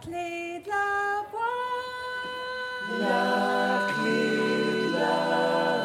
clé de la voix. La clé de la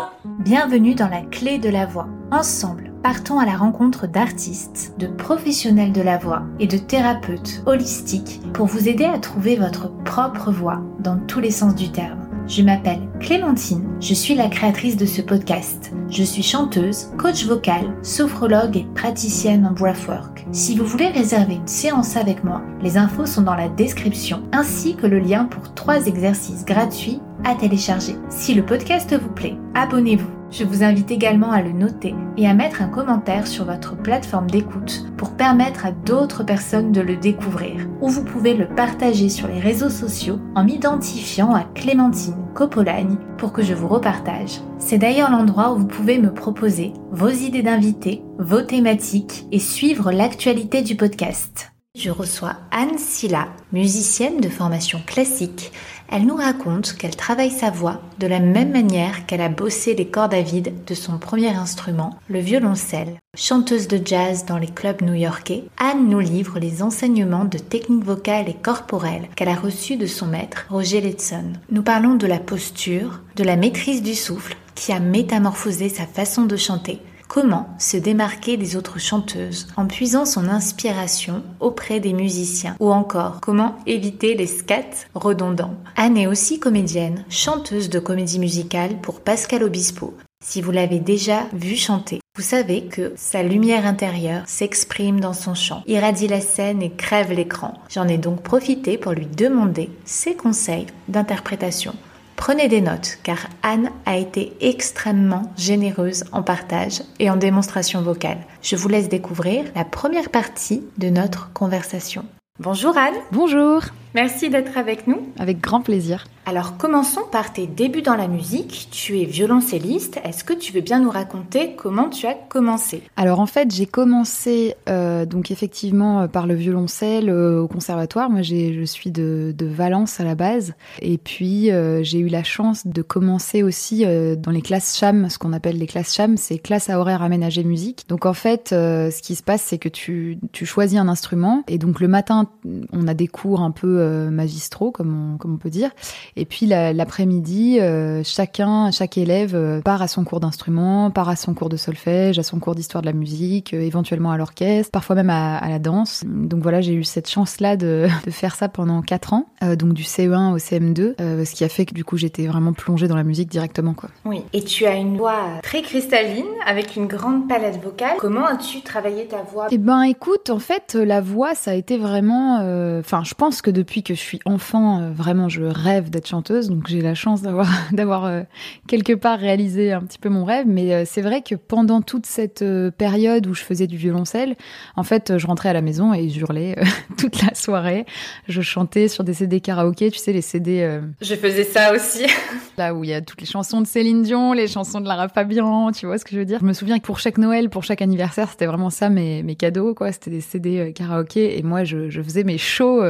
voix. Bienvenue dans la clé de la voix. Ensemble, partons à la rencontre d'artistes, de professionnels de la voix et de thérapeutes holistiques pour vous aider à trouver votre propre voix dans tous les sens du terme. Je m'appelle Clémentine, je suis la créatrice de ce podcast. Je suis chanteuse, coach vocal, sophrologue et praticienne en breathwork. Si vous voulez réserver une séance avec moi, les infos sont dans la description ainsi que le lien pour trois exercices gratuits à télécharger. Si le podcast vous plaît, abonnez-vous. Je vous invite également à le noter et à mettre un commentaire sur votre plateforme d'écoute pour permettre à d'autres personnes de le découvrir. Ou vous pouvez le partager sur les réseaux sociaux en m'identifiant à Clémentine Copolagne pour que je vous repartage. C'est d'ailleurs l'endroit où vous pouvez me proposer vos idées d'invités, vos thématiques et suivre l'actualité du podcast. Je reçois Anne Silla, musicienne de formation classique. Elle nous raconte qu'elle travaille sa voix de la même manière qu'elle a bossé les cordes à vide de son premier instrument, le violoncelle. Chanteuse de jazz dans les clubs new-yorkais, Anne nous livre les enseignements de technique vocale et corporelle qu'elle a reçus de son maître, Roger Letson. Nous parlons de la posture, de la maîtrise du souffle qui a métamorphosé sa façon de chanter Comment se démarquer des autres chanteuses en puisant son inspiration auprès des musiciens Ou encore, comment éviter les scats redondants Anne est aussi comédienne, chanteuse de comédie musicale pour Pascal Obispo. Si vous l'avez déjà vu chanter, vous savez que sa lumière intérieure s'exprime dans son chant, irradie la scène et crève l'écran. J'en ai donc profité pour lui demander ses conseils d'interprétation. Prenez des notes car Anne a été extrêmement généreuse en partage et en démonstration vocale. Je vous laisse découvrir la première partie de notre conversation. Bonjour Anne. Bonjour. Merci d'être avec nous. Avec grand plaisir. Alors commençons par tes débuts dans la musique. Tu es violoncelliste. Est-ce que tu veux bien nous raconter comment tu as commencé? Alors en fait j'ai commencé euh, donc effectivement euh, par le violoncelle euh, au conservatoire. Moi je suis de, de, Valence à la base. Et puis euh, j'ai eu la chance de commencer aussi dans les classes CHAM, ce qu'on appelle les classes CHAM, c'est classes à horaire aménagé musique. Donc en fait ce qui se passe c'est que tu, tu choisis un instrument et donc le matin on a des cours un peu magistraux comme on, comme on peut dire. Et puis l'après-midi, euh, chacun, chaque élève euh, part à son cours d'instrument, part à son cours de solfège, à son cours d'histoire de la musique, euh, éventuellement à l'orchestre, parfois même à, à, la danse. Donc voilà, j'ai eu cette chance-là de, de, faire ça pendant quatre ans, euh, donc du CE1 au CM2, euh, ce qui a fait que du coup j'étais vraiment plongée dans la musique directement. Quoi. Oui, et tu as une voix très cristalline, avec une grande palette vocale. Comment as-tu travaillé ta voix? Eh ben écoute, en fait, la voix, ça a été vraiment... Enfin, je pense que depuis que je suis enfant, vraiment, je rêve d'être chanteuse, donc j'ai la chance d'avoir d'avoir euh, quelque part réalisé un petit peu mon rêve. Mais euh, c'est vrai que pendant toute cette euh, période où je faisais du violoncelle, en fait, je rentrais à la maison et j'hurlais toute la soirée. Je chantais sur des CD karaoké, tu sais les CD. Je faisais ça aussi. là où il y a toutes les chansons de Céline Dion, les chansons de Lara Fabian, tu vois ce que je veux dire. Je me souviens que pour chaque Noël, pour chaque anniversaire, c'était vraiment ça mes, mes cadeaux, quoi. C'était des CD karaoké et moi je, je faisais mes shows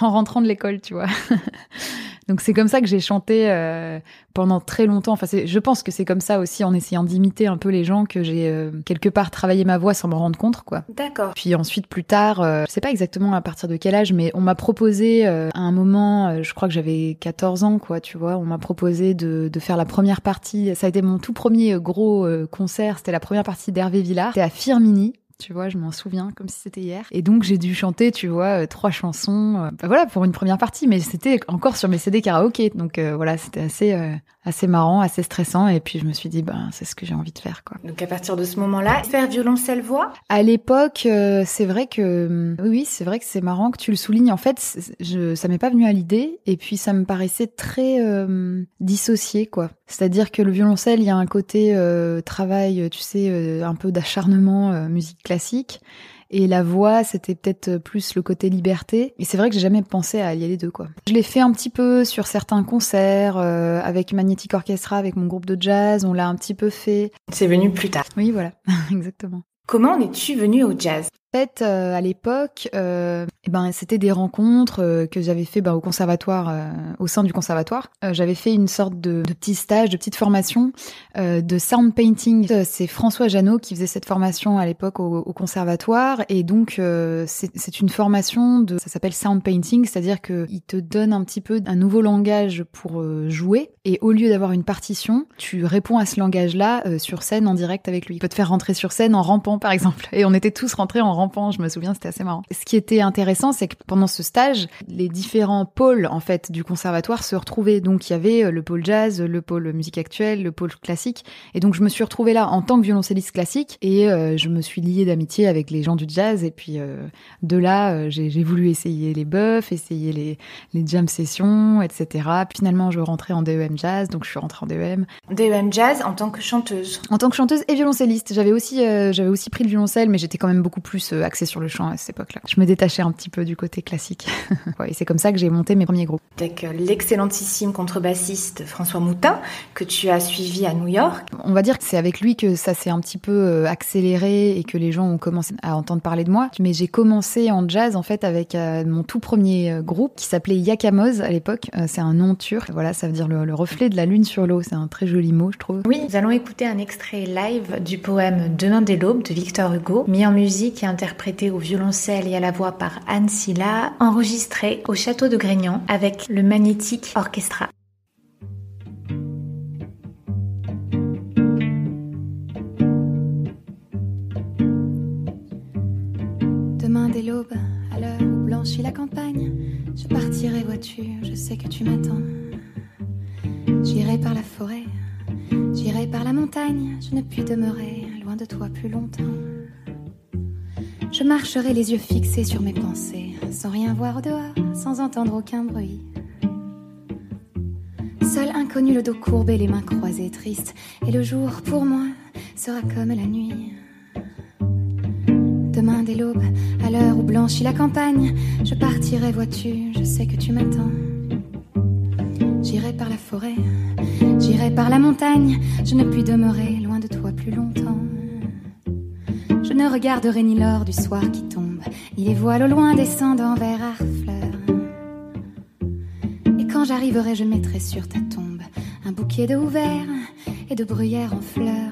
en rentrant de l'école, tu vois. Donc c'est comme ça que j'ai chanté euh, pendant très longtemps. Enfin, je pense que c'est comme ça aussi en essayant d'imiter un peu les gens que j'ai euh, quelque part travaillé ma voix sans m'en rendre compte, quoi. D'accord. Puis ensuite, plus tard, euh, je sais pas exactement à partir de quel âge, mais on m'a proposé euh, à un moment, euh, je crois que j'avais 14 ans, quoi, tu vois, on m'a proposé de, de, faire la première partie. Ça a été mon tout premier gros concert. C'était la première partie d'Hervé Villard. C'était à Firmini tu vois, je m'en souviens comme si c'était hier. Et donc j'ai dû chanter, tu vois, euh, trois chansons, euh, bah, voilà, pour une première partie, mais c'était encore sur mes CD karaoké, donc euh, voilà, c'était assez euh, assez marrant, assez stressant, et puis je me suis dit, ben c'est ce que j'ai envie de faire, quoi. Donc à partir de ce moment-là, faire violoncelle voix? À l'époque, c'est vrai que oui, oui c'est vrai que c'est marrant que tu le soulignes. En fait, je, ça m'est pas venu à l'idée, et puis ça me paraissait très dissocié, quoi. C'est-à-dire que le violoncelle, il y a un côté travail, tu sais, un peu d'acharnement musique classique. Et la voix, c'était peut-être plus le côté liberté. Et c'est vrai que j'ai jamais pensé à allier les deux, quoi. Je l'ai fait un petit peu sur certains concerts, euh, avec Magnetic Orchestra, avec mon groupe de jazz. On l'a un petit peu fait. C'est venu plus tard. Oui, voilà, exactement. Comment en es-tu venu au jazz? Fait, à l'époque, eh ben, c'était des rencontres que j'avais fait ben, au conservatoire, au sein du conservatoire. j'avais fait une sorte de, petit stage, de petite formation de sound painting. C'est François Janot qui faisait cette formation à l'époque au, au, conservatoire, et donc c'est une formation de, ça s'appelle sound painting, c'est-à-dire qu'il te donne un petit peu un nouveau langage pour jouer, et au lieu d'avoir une partition, tu réponds à ce langage-là sur scène en direct avec lui. Il peut te faire rentrer sur scène en rampant, par exemple. Et on était tous rentrés en rampant, je me souviens, c'était assez marrant. Ce qui était intéressant, c'est que pendant ce stage, les différents pôles, en fait, du conservatoire se retrouvaient. Donc, il y avait euh, le pôle jazz, le pôle musique actuelle, le pôle classique. Et donc, je me suis retrouvée là en tant que violoncelliste classique et euh, je me suis liée d'amitié avec les gens du jazz. Et puis, euh, de là, j'ai voulu essayer les buffs, essayer les, les jam sessions, etc. Finalement, je rentrais en DEM jazz, donc je suis rentrée en DEM. DEM jazz en tant que chanteuse En tant que chanteuse et violoncelliste. J'avais aussi, j'avais aussi pris le violoncelle, mais j'étais quand même beaucoup plus axée sur le chant à cette époque-là. Je me détachais un petit peu du côté classique. ouais, et c'est comme ça que j'ai monté mes premiers groupes. Avec euh, l'excellentissime contrebassiste François Moutin, que tu as suivi à New York. On va dire que c'est avec lui que ça s'est un petit peu euh, accéléré et que les gens ont commencé à entendre parler de moi. Mais j'ai commencé en jazz en fait avec mon tout premier groupe qui s'appelait Yakamoz à l'époque. c'est un nom turc. Voilà, ça veut dire le, le reflet de la lune sur l'eau. C'est un très joli mot, je trouve. Oui, nous allons écouter un extrait live du poème Demain des l'aube de Victor Hugo, mis en musique et interprété au violoncelle et à la voix par Anne Silla, enregistré au château de Grignan avec le Magnétique Orchestra. Demain dès l'aube, à l'heure où blanchit la campagne, je partirai voiture, je sais que tu m'attends. J'irai par la forêt, j'irai par la montagne, je ne puis demeurer loin de toi plus longtemps. Je marcherai les yeux fixés sur mes pensées, sans rien voir au dehors, sans entendre aucun bruit. Seul inconnu, le dos courbé, les mains croisées, triste, et le jour pour moi sera comme la nuit. Demain dès l'aube, à l'heure où blanchit la campagne, je partirai, vois-tu, je sais que tu m'attends. J'irai par la forêt, j'irai par la montagne, je ne puis demeurer loin de toi plus longtemps. Ne regarderai ni l'or du soir qui tombe, ni les voiles au loin descendant vers Harfleur. Et quand j'arriverai, je mettrai sur ta tombe un bouquet de houverts et de bruyères en fleurs.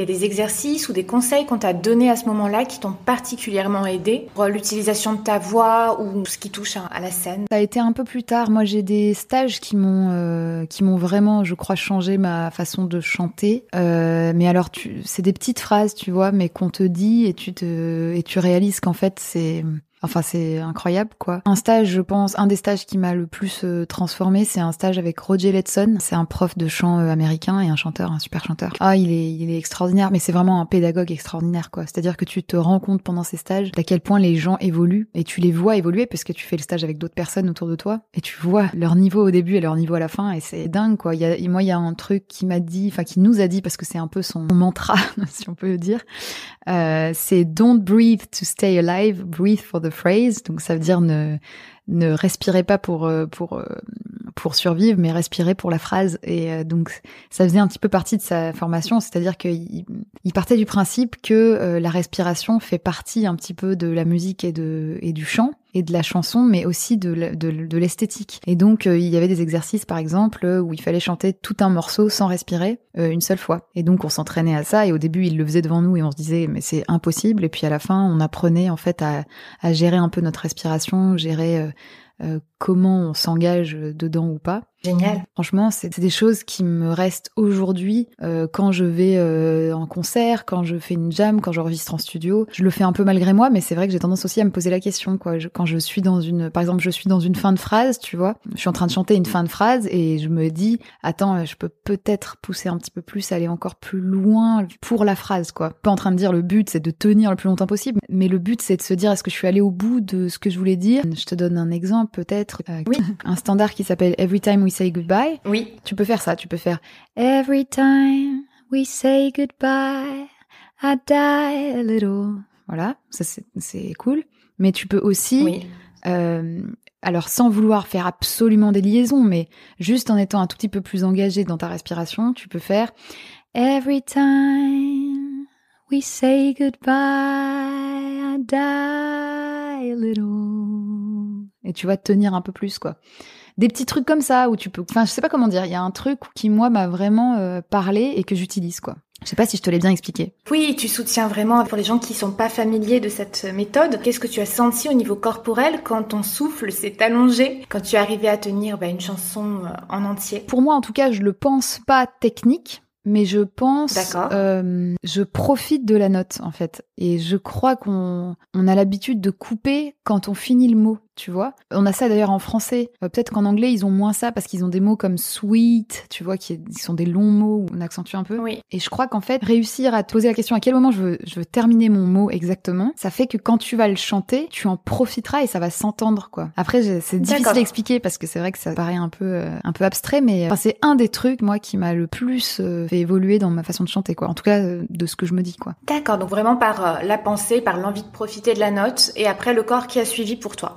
Il y a des exercices ou des conseils qu'on t'a donnés à ce moment-là qui t'ont particulièrement aidé pour l'utilisation de ta voix ou ce qui touche à la scène? Ça a été un peu plus tard. Moi, j'ai des stages qui m'ont euh, qui m'ont vraiment, je crois, changé ma façon de chanter. Euh, mais alors, c'est des petites phrases, tu vois, mais qu'on te dit et tu te et tu réalises qu'en fait, c'est Enfin, c'est incroyable, quoi. Un stage, je pense, un des stages qui m'a le plus euh, transformé, c'est un stage avec Roger Letson. C'est un prof de chant euh, américain et un chanteur, un super chanteur. Ah, il est, il est extraordinaire, mais c'est vraiment un pédagogue extraordinaire, quoi. C'est-à-dire que tu te rends compte pendant ces stages d'à quel point les gens évoluent et tu les vois évoluer parce que tu fais le stage avec d'autres personnes autour de toi et tu vois leur niveau au début et leur niveau à la fin et c'est dingue, quoi. Il y a, moi, il y a un truc qui m'a dit, enfin, qui nous a dit parce que c'est un peu son mantra, si on peut le dire. Euh, c'est don't breathe to stay alive, breathe for the phrase. Donc ça veut dire ne ne respirez pas pour euh, pour euh, pour survivre, mais respirez pour la phrase. Et euh, donc ça faisait un petit peu partie de sa formation, c'est-à-dire qu'il il partait du principe que la respiration fait partie un petit peu de la musique et de et du chant et de la chanson, mais aussi de, de, l'esthétique. Et donc, il y avait des exercices, par exemple, où il fallait chanter tout un morceau sans respirer une seule fois. Et donc, on s'entraînait à ça. Et au début, il le faisait devant nous et on se disait, mais c'est impossible. Et puis, à la fin, on apprenait en fait à, à gérer un peu notre respiration, gérer euh, comment on s'engage dedans ou pas. Génial. Franchement, c'est des choses qui me restent aujourd'hui euh, quand je vais euh, en concert, quand je fais une jam, quand j'enregistre en studio. Je le fais un peu malgré moi, mais c'est vrai que j'ai tendance aussi à me poser la question. Quoi. quand je suis dans une, par exemple, je suis dans une fin de phrase, tu vois, je suis en train de chanter une fin de phrase et je me dis, attends, je peux peut-être pousser un petit peu plus, aller encore plus loin pour la phrase, quoi. Pas en train de dire le but c'est de tenir le plus longtemps possible, mais le but c'est de se dire est-ce que je suis allée au bout de ce que je voulais dire? Je te donne un exemple peut-être. Euh, oui. Un standard qui s'appelle Every Time We Say Goodbye. Oui. Tu peux faire ça, tu peux faire Every time we say goodbye, I die a little. Voilà, ça c'est cool. Mais tu peux aussi, oui. euh, alors sans vouloir faire absolument des liaisons, mais juste en étant un tout petit peu plus engagé dans ta respiration, tu peux faire Every time we say goodbye, I die a little. Et tu vas tenir un peu plus, quoi. Des petits trucs comme ça où tu peux enfin je sais pas comment dire. Il y a un truc qui moi m'a vraiment euh, parlé et que j'utilise quoi. Je sais pas si je te l'ai bien expliqué. Oui, tu soutiens vraiment pour les gens qui sont pas familiers de cette méthode. Qu'est-ce que tu as senti au niveau corporel quand ton souffle s'est allongé, quand tu arrivais à tenir bah, une chanson euh, en entier? Pour moi, en tout cas, je le pense pas technique mais je pense, euh, je profite de la note en fait, et je crois qu'on on a l'habitude de couper quand on finit le mot tu vois. On a ça d'ailleurs en français. Euh, peut-être qu'en anglais, ils ont moins ça parce qu'ils ont des mots comme sweet, tu vois, qui sont des longs mots où on accentue un peu. Oui. Et je crois qu'en fait, réussir à te poser la question à quel moment je veux, je veux terminer mon mot exactement, ça fait que quand tu vas le chanter, tu en profiteras et ça va s'entendre, quoi. Après, c'est difficile d'expliquer parce que c'est vrai que ça paraît un peu, euh, un peu abstrait, mais c'est un des trucs, moi, qui m'a le plus euh, fait évoluer dans ma façon de chanter, quoi. En tout cas, de ce que je me dis, quoi. D'accord. Donc vraiment par la pensée, par l'envie de profiter de la note et après le corps qui a suivi pour toi.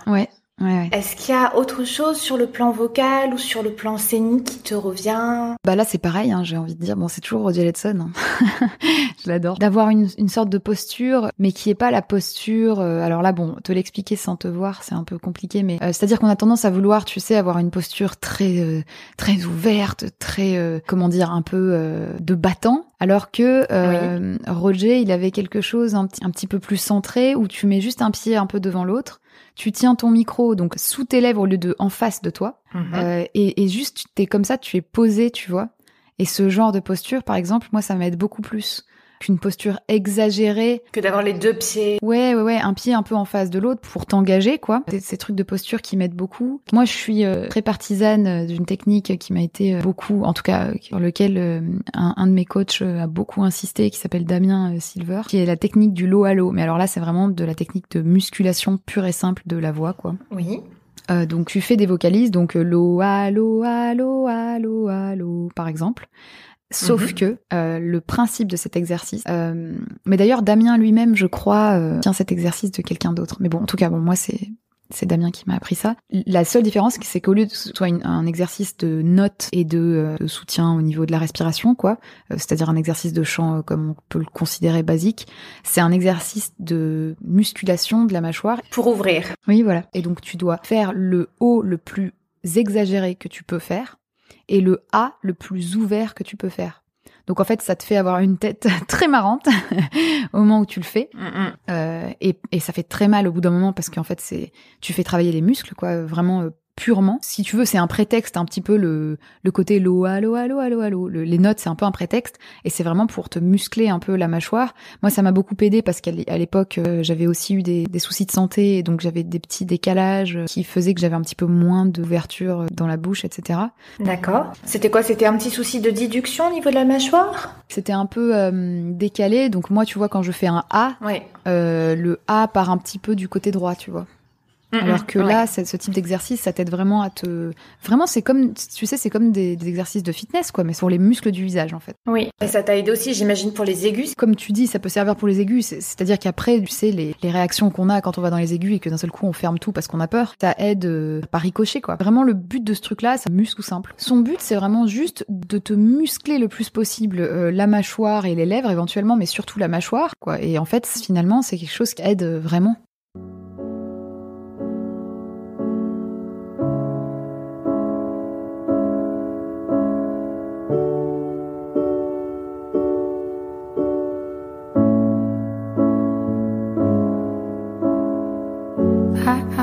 Est-ce qu'il y a autre chose sur le plan vocal ou sur le plan scénique qui te revient? Bah là c'est pareil, hein, j'ai envie de dire. Bon c'est toujours Roger Letson, hein. je l'adore. D'avoir une, sorte de posture, mais qui est pas la posture. Euh, alors là bon, te l'expliquer sans te voir, c'est un peu compliqué, mais euh, c'est-à-dire qu'on a tendance à vouloir, tu sais, avoir une posture très euh, très ouverte, très comment dire, un peu de battant. Alors que Roger, il avait quelque chose un, un petit peu plus centré où tu mets juste un pied un peu devant l'autre tu tiens ton micro donc sous tes lèvres au lieu de en face de toi, mhm. euh, et, et, juste t'es comme ça, tu es posé, tu vois. Et ce genre de posture, par exemple, moi, ça m'aide beaucoup plus une posture exagérée. Que d'avoir les deux pieds. Ouais, ouais, ouais, un pied un peu en face de l'autre pour t'engager, quoi. C'est ces trucs de posture qui m'aident beaucoup. Moi, je suis euh, très partisane euh, d'une technique qui m'a été euh, beaucoup, en tout cas, sur lequel un, un, de mes coachs a beaucoup insisté, qui s'appelle Damien Silver, qui est la technique du low à low. Mais alors là, c'est vraiment de la technique de musculation pure et simple de la voix, quoi. Oui. Euh, donc tu fais des vocalises, donc lo, a, lo, a, lo, a, lo, a, lo, par exemple. Sauf mhm. que euh, le principe de cet exercice, euh, mais d'ailleurs Damien lui-même, je crois, euh, tient cet exercice de quelqu'un d'autre. Mais bon, en tout cas, bon, moi c'est c'est Damien qui m'a appris ça. La seule différence, c'est qu'au lieu de ce soit un exercice de notes et de, de, soutien au niveau de la respiration, quoi, c'est-à-dire un exercice de chant comme on peut le considérer basique, c'est un exercice de musculation de la mâchoire. Pour ouvrir. Oui, voilà. Et donc tu dois faire le haut le plus exagéré que tu peux faire et le A le plus ouvert que tu peux faire. Donc en fait, ça te fait avoir une tête très marrante au moment où tu le fais. Mm, mm. Euh, et, et ça fait très mal au bout d'un moment parce qu'en fait, c'est tu fais travailler les muscles, quoi, vraiment euh, purement. Si tu veux, c'est un prétexte, un petit peu le, le côté lo, allo, allo, allo, allo. Le- les notes, c'est un peu un prétexte. Et c'est vraiment pour te muscler un peu la mâchoire. Moi, ça m'a beaucoup aidé parce qu'à l'époque, euh, j'avais aussi eu des, des soucis de santé. Et donc, j'avais des petits décalages euh, qui faisaient que j'avais un petit peu moins d'ouverture euh, dans la bouche, etc. D'accord. C'était quoi? C'était un petit souci de déduction au niveau de la mâchoire? C'était un peu euh, décalé. Donc, moi, tu vois, quand je fais un A, Oui. euh, le A part un petit peu du côté droit, tu vois. Alors que là, c'est- ce type d'exercice, ça t'aide vraiment à te. Vraiment, c'est comme, tu sais, c'est comme des, des exercices de fitness, quoi, mais sur les muscles du visage, en fait. Oui. Et ça t'a aidé aussi, j'imagine, pour les aigus. Comme tu dis, ça peut servir pour les aigus. c'est- C'est-à-dire qu'après, tu sais, les, les réactions qu'on a quand on va dans les aigus et que d'un seul coup on ferme tout parce qu'on a peur, ça aide euh, par ricochet, quoi. Vraiment, le but de ce truc-là, c'est muscle ou simple. Son but, c'est vraiment juste de te muscler le plus possible euh, la mâchoire et les lèvres éventuellement, mais surtout la mâchoire, quoi. Et en fait, finalement, c'est quelque chose qui aide euh, vraiment. feet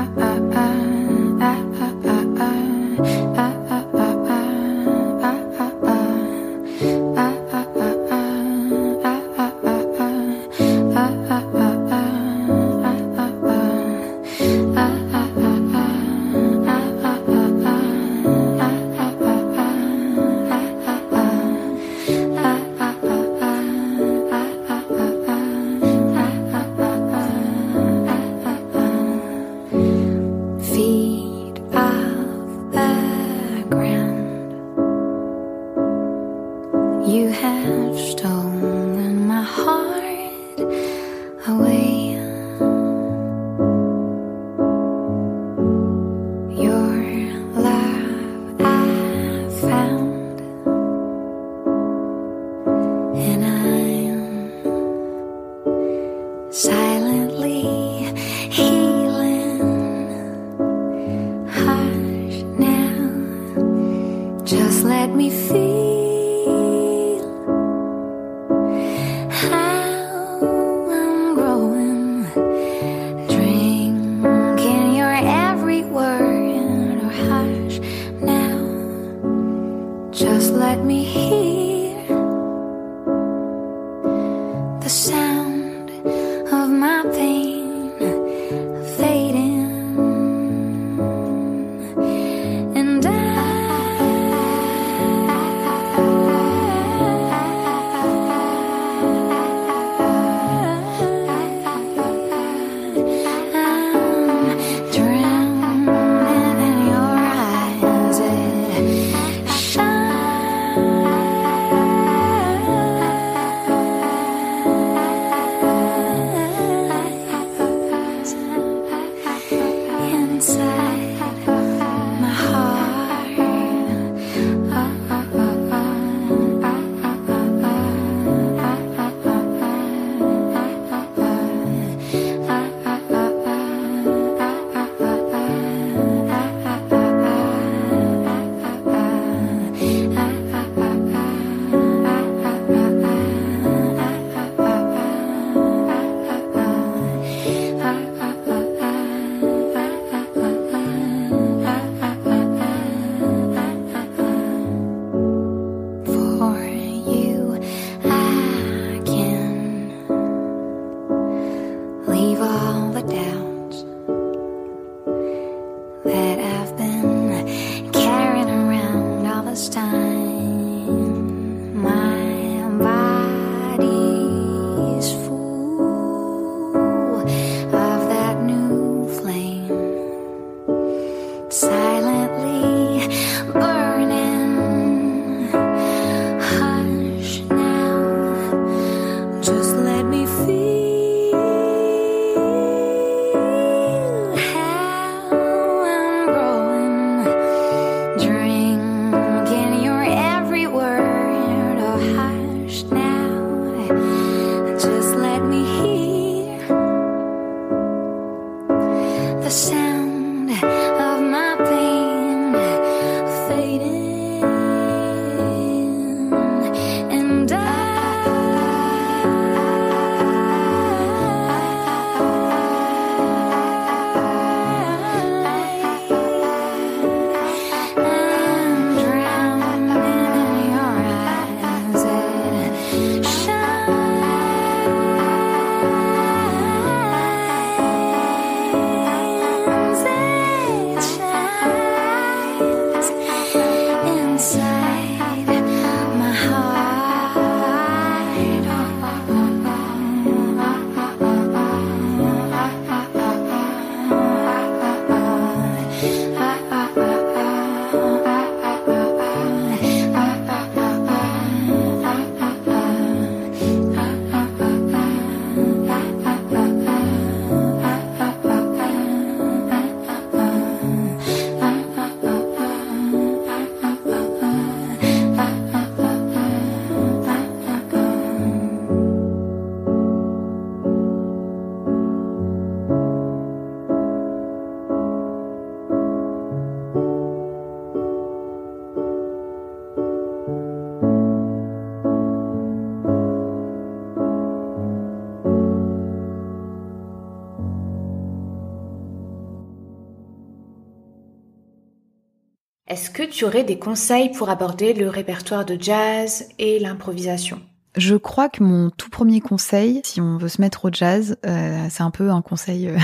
est-ce que tu aurais des conseils pour aborder le répertoire de jazz et l'improvisation? Je crois que mon tout premier conseil, si on veut se mettre au jazz, euh, c'est un peu un conseil euh,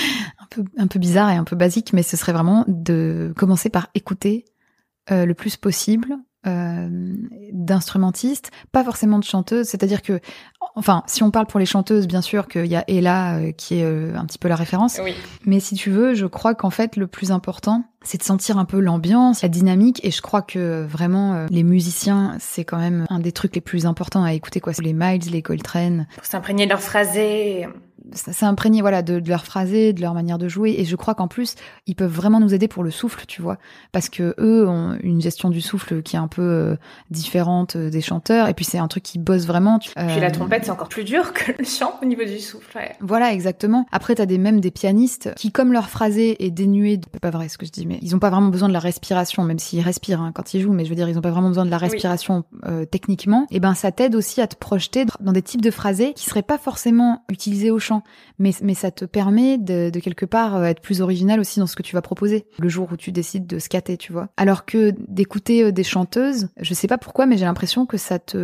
un peu bizarre et un peu basique, mais ce serait vraiment de commencer par écouter euh, le plus possible euh, d'instrumentistes, pas forcément de chanteuses. C'est-à-dire que, enfin, si on parle pour les chanteuses, bien sûr qu'il y a Ella euh, qui est euh, un petit peu la référence. Oui. Mais si tu veux, je crois qu'en fait, le plus important, c'est de sentir un peu l'ambiance, la dynamique. Et je crois que vraiment, euh, les musiciens, c'est quand même un des trucs les plus importants à écouter, quoi. Les Miles, les Coltrane. Pour s'imprégner de leur phrasé. C'est imprégné, voilà, de, de, leur phrasé, de leur manière de jouer. Et je crois qu'en plus, ils peuvent vraiment nous aider pour le souffle, tu vois. Parce que eux ont une gestion du souffle qui est un peu euh, différente des chanteurs. Et puis, c'est un truc qui bosse vraiment. Euh... Puis la trompette, c'est encore plus dur que le chant au niveau du souffle. Ouais. Voilà, exactement. Après, t'as des, même des pianistes qui, comme leur phrasé est dénué de... pas vrai ce que je dis, mais ils ont pas vraiment besoin de la respiration, même s'ils respirent hein, quand ils jouent. Mais je veux dire, ils ont pas vraiment besoin de la respiration oui. euh, techniquement. Et ben, ça t'aide aussi à te projeter dans des types de phrasés qui seraient pas forcément utilisés au chant. Mais, mais ça te permet de, de quelque part euh, être plus original aussi dans ce que tu vas proposer le jour où tu décides de scatter, tu vois. Alors que d'écouter euh, des chanteuses, je sais pas pourquoi, mais j'ai l'impression que ça te...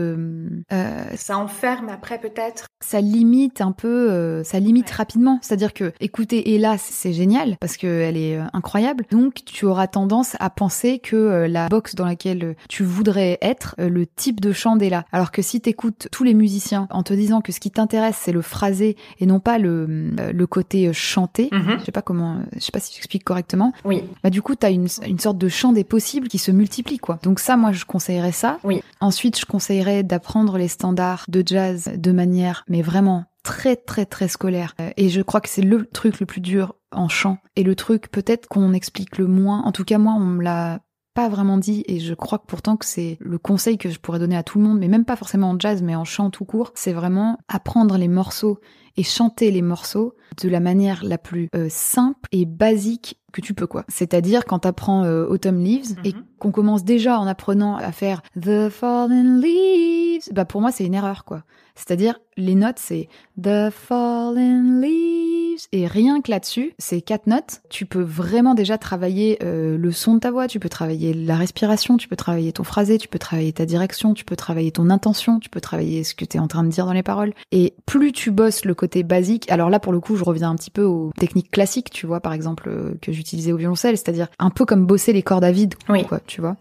Euh, ça enferme après peut-être Ça limite un peu, euh, ça limite ouais. rapidement. C'est-à-dire que écouter Ella, c'est génial parce qu'elle est incroyable. Donc tu auras tendance à penser que la box dans laquelle tu voudrais être, le type de chant d'Ella. Alors que si t'écoutes tous les musiciens en te disant que ce qui t'intéresse c'est le phrasé et non pas le, le côté chanté, mm -hmm. je sais pas comment, je sais pas si j'explique correctement. Oui. Bah du coup t'as une, une sorte de chant des possibles qui se multiplie quoi. Donc ça moi je conseillerais ça. Oui. Ensuite je conseillerais d'apprendre les standards de jazz de manière mais vraiment très très très scolaire et je crois que c'est le truc le plus dur en chant et le truc peut-être qu'on explique le moins en tout cas moi on me l'a pas vraiment dit et je crois que pourtant que c'est le conseil que je pourrais donner à tout le monde mais même pas forcément en jazz mais en chant tout court c'est vraiment apprendre les morceaux et chanter les morceaux de la manière la plus euh, simple et basique que tu peux quoi. C'est-à-dire quand t'apprends euh, Autumn Leaves mm -hmm. et qu'on commence déjà en apprenant à faire The Fallen Leaves, bah pour moi c'est une erreur quoi. C'est-à-dire les notes c'est The Fallen Leaves et rien que là-dessus, c'est quatre notes, tu peux vraiment déjà travailler euh, le son de ta voix, tu peux travailler la respiration, tu peux travailler ton phrasé, tu peux travailler ta direction, tu peux travailler ton intention, tu peux travailler ce que tu es en train de dire dans les paroles. Et plus tu bosses le côté basique, alors là pour le coup je reviens un petit peu aux techniques classiques, tu vois par exemple euh, que j'utilisais au violoncelle, c'est-à-dire un peu comme bosser les cordes à vide, oui. quoi, tu vois.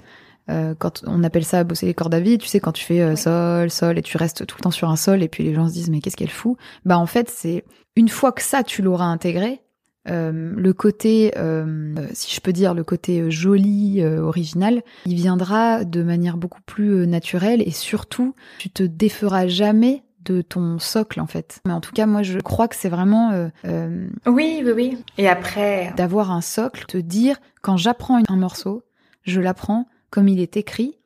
Euh, quand on appelle ça bosser les cordes à vide, tu sais, quand tu fais euh, oui. sol, sol, et tu restes tout le temps sur un sol, et puis les gens se disent mais qu'est-ce qu'elle fout? Bah en fait, c'est une fois que ça tu l'auras intégré, euh, le côté, si je peux dire, le côté joli, original, il viendra de manière beaucoup plus naturelle, et surtout, tu te déferas jamais de ton socle en fait. Mais en tout cas, moi, je crois que c'est vraiment euh, euh, oui, oui, oui. Et après, d'avoir un socle, te dire quand j'apprends un morceau, je l'apprends comme il est écrit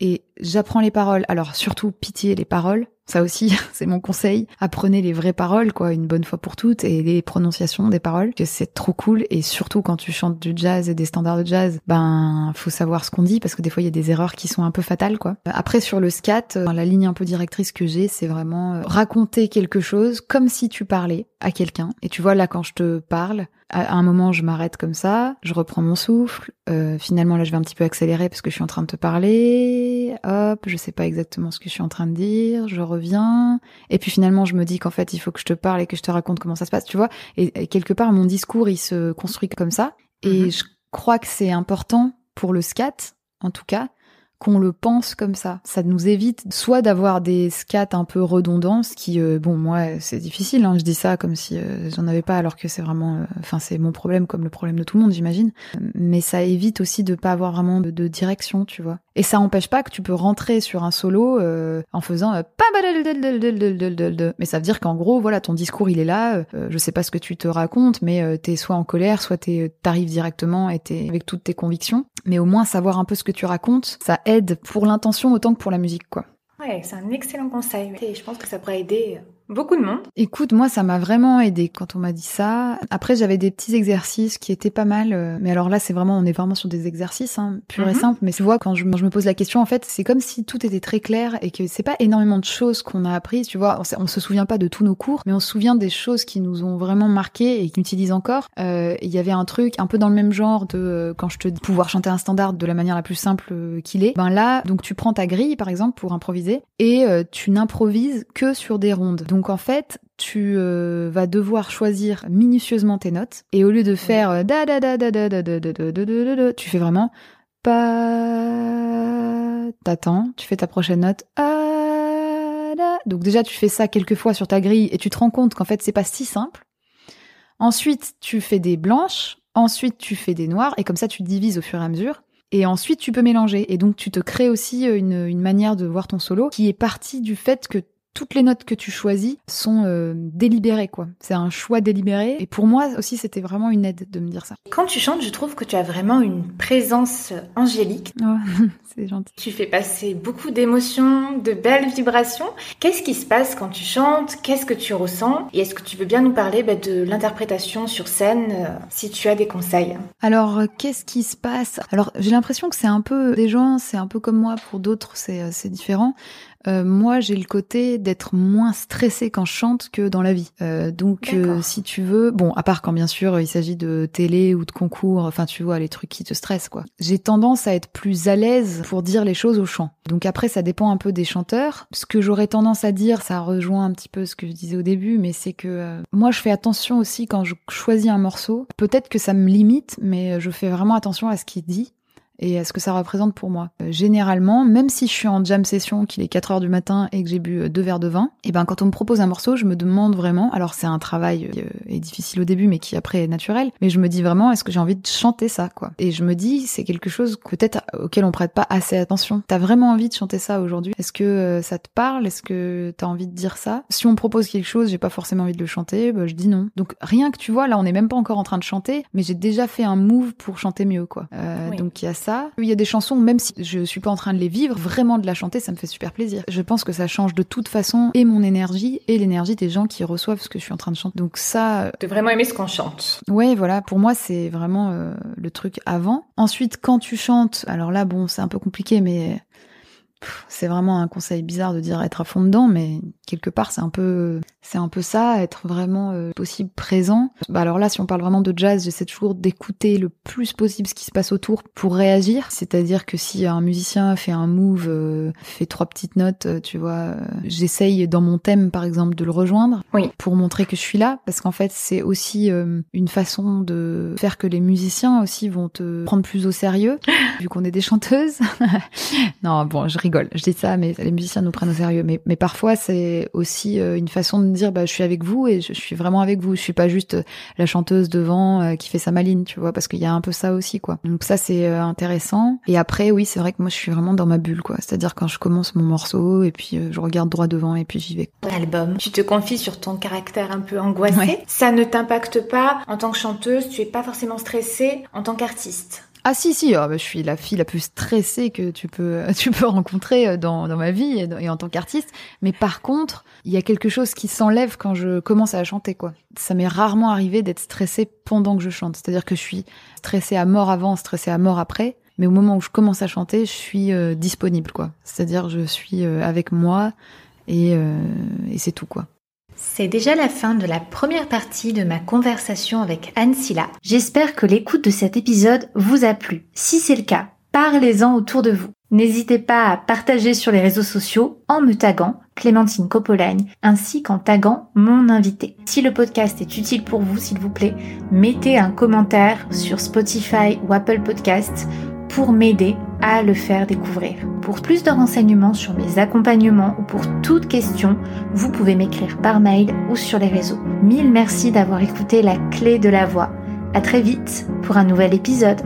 et j'apprends les paroles. Alors surtout pitié les paroles. Ça aussi, c'est mon conseil. Apprenez les vraies paroles, quoi, une bonne fois pour toutes, et les prononciations des paroles, que c'est trop cool. Et surtout quand tu chantes du jazz et des standards de jazz, ben, faut savoir ce qu'on dit, parce que des fois, il y a des erreurs qui sont un peu fatales, quoi. Après, sur le scat, la ligne un peu directrice que j'ai, c'est vraiment raconter quelque chose comme si tu parlais à quelqu'un. Et tu vois, là, quand je te parle, à un moment, je m'arrête comme ça, je reprends mon souffle. Euh, finalement, là, je vais un petit peu accélérer parce que je suis en train de te parler. Hop, je sais pas exactement ce que je suis en train de dire. Je reviens. Et puis finalement, je me dis qu'en fait, il faut que je te parle et que je te raconte comment ça se passe, tu vois. Et, et quelque part, mon discours, il se construit comme ça. Et mm-hmm. je crois que c'est important pour le scat, en tout cas, qu'on le pense comme ça. Ça nous évite soit d'avoir des scats un peu redondants, ce qui, euh, bon, moi, c'est difficile. Hein, je dis ça comme si euh, j'en avais pas, alors que c'est vraiment, enfin, euh, c'est mon problème comme le problème de tout le monde, j'imagine. Mais ça évite aussi de pas avoir vraiment de, de, direction, tu vois. Et ça empêche pas que tu peux rentrer sur un solo en faisant mais ça veut dire qu'en gros, voilà, ton discours il est là. je sais pas ce que tu te racontes, mais t'es soit en colère, soit t'arrives directement et t'es avec toutes tes convictions. Mais au moins savoir un peu ce que tu racontes, ça aide pour l'intention autant que pour la musique, quoi. Ouais, c'est un excellent conseil. Et je pense que ça pourrait aider beaucoup de monde. Écoute, moi, ça m'a vraiment aidé quand on m'a dit ça. Après, j'avais des petits exercices qui étaient pas mal. euh, Mais alors là, c'est vraiment, on est vraiment sur des exercices, hein, purs et Mhm. simples. Mais tu vois, quand je, me- je me pose la question, en fait, c'est comme si tout était très clair et que c'est pas énormément de choses qu'on a apprises. Tu vois, on, on se souvient pas de tous nos cours, mais on se souvient des choses qui nous ont vraiment marqué et qui utilisent encore. Euh, Il y avait un truc un peu dans le même genre de euh, quand je te dis pouvoir chanter un standard de la manière la plus simple euh, qu'il est. Ben là, donc tu prends ta grille par exemple pour improviser et tu n'improvises que sur des rondes. Donc en fait, tu euh, vas devoir choisir minutieusement tes notes et au lieu de faire euh, da da da da da da da da da da da da da, tu fais vraiment pas t'attends, tu fais ta prochaine note ah. Donc déjà tu fais ça quelques fois sur ta grille et tu te rends compte qu'en fait c'est pas si simple. Ensuite, tu fais des blanches, ensuite tu fais des noires et comme ça tu divises au fur et à mesure. Et ensuite, tu peux mélanger. Et donc, tu te crées aussi euh, une, une manière de voir ton solo qui est partie du fait que toutes les notes que tu choisis sont euh, délibérées, quoi. C'est un choix délibéré. Et pour moi aussi, c'était vraiment une aide de me dire ça. Quand tu chantes, je trouve que tu as vraiment une présence angélique. Oh, c'est gentil. Tu fais passer beaucoup d'émotions, de belles vibrations. Qu'est-ce qui se passe quand tu chantes? Qu'est-ce que tu ressens? Et est-ce que tu veux bien nous parler bah, de l'interprétation sur scène, euh, si tu as des conseils? Alors, euh, qu'est-ce qui se passe? Alors, j'ai l'impression que c'est un peu des gens, c'est un peu comme moi. Pour d'autres, euh, c'est différent. Euh, moi, j'ai le côté d'être moins stressée quand je chante que dans la vie. Euh, donc, euh, si tu veux, bon, à part quand bien sûr il s'agit de télé ou de concours, enfin tu vois les trucs qui te stressent quoi. J'ai tendance à être plus à l'aise pour dire les choses au chant. Donc après, ça dépend un peu des chanteurs. Ce que j'aurais tendance à dire, ça rejoint un petit peu ce que je disais au début, mais c'est que euh, moi, je fais attention aussi quand je choisis un morceau. Peut-être que ça me limite, mais je fais vraiment attention à ce qu'il dit et à ce que ça représente pour moi. Euh, généralement, même si je suis en jam session, qu'il est 4 heures du matin et que j'ai bu euh, deux verres de vin, et ben quand on me propose un morceau, je me demande vraiment, alors c'est un travail qui euh, est difficile au début mais qui après est naturel, mais je me dis vraiment est-ce que j'ai envie de chanter ça quoi? Et je me dis c'est quelque chose peut-être auquel on prête pas assez attention. T'as vraiment envie de chanter ça aujourd'hui? Est-ce que ça te parle? Est-ce que t'as envie de dire ça? Si on me propose quelque chose, j'ai pas forcément envie de le chanter, bah, je dis non. Donc rien que tu vois, là on est même pas encore en train de chanter, mais j'ai déjà fait un move pour chanter mieux quoi. Euh, Oui. Donc il y a ça. Il y a des chansons, même si je suis pas en train de les vivre, vraiment de la chanter, ça me fait super plaisir. Je pense que ça change de toute façon et mon énergie et l'énergie des gens qui reçoivent ce que je suis en train de chanter. Donc ça, De vraiment aimer ce qu'on chante. Ouais, voilà, pour moi, c'est vraiment euh, le truc avant. Ensuite, quand tu chantes, alors là, bon, c'est un peu compliqué, mais c'est vraiment un conseil bizarre de dire être à fond dedans, mais quelque part, c'est un peu, c'est un peu ça, être vraiment euh, possible présent. Bah alors là, si on parle vraiment de jazz, j'essaie toujours d'écouter le plus possible ce qui se passe autour pour réagir. C'est-à-dire que si un musicien fait un move, euh, fait trois petites notes, euh, tu vois, j'essaye dans mon thème, par exemple, de le rejoindre Oui. pour montrer que je suis là, parce qu'en fait, c'est aussi une façon de faire que les musiciens aussi vont te prendre plus au sérieux, vu qu'on est des chanteuses. non, bon, je rigole, je dis ça, mais les musiciens nous prennent au sérieux. Mais, mais parfois, c'est aussi euh, une façon de dire, bah, je suis avec vous et je, je suis vraiment avec vous. Je suis pas juste euh, la chanteuse devant euh, qui fait sa maline, tu vois, parce qu'il y a un peu ça aussi, quoi. Donc ça, c'est euh, intéressant. Et après, oui, c'est vrai que moi, je suis vraiment dans ma bulle, quoi. C'est-à-dire quand je commence mon morceau et puis euh, je regarde droit devant et puis j'y vais. Album. Tu te confies sur ton caractère un peu angoissé. Ouais. Ça ne t'impacte pas en tant que chanteuse, tu es pas forcément stressée en tant qu'artiste. Ah si si, ah, bah, je suis la fille la plus stressée que tu peux tu peux rencontrer euh, dans, dans ma vie et en tant qu'artiste. Mais par contre, il y a quelque chose qui s'enlève quand je commence à chanter quoi. Ça m'est rarement arrivé d'être stressée pendant que je chante. C'est-à-dire que je suis stressée à mort avant, stressée à mort après. Mais au moment où je commence à chanter, je suis euh, disponible quoi. C'est-à-dire je suis euh, avec moi et, euh, et c'est tout quoi. C'est déjà la fin de la première partie de ma conversation avec Anne Silla. J'espère que l'écoute de cet épisode vous a plu. Si c'est le cas, parlez-en autour de vous. N'hésitez pas à partager sur les réseaux sociaux en me taguant Clémentine Copolagne ainsi qu'en taguant mon invité. Si le podcast est utile pour vous, s'il vous plaît, mettez un commentaire sur Spotify ou Apple Podcast pour m'aider à le faire découvrir. Pour plus de renseignements sur mes accompagnements ou pour toute question, vous pouvez m'écrire par mail ou sur les réseaux. Mille merci d'avoir écouté la clé de la voix. À très vite pour un nouvel épisode.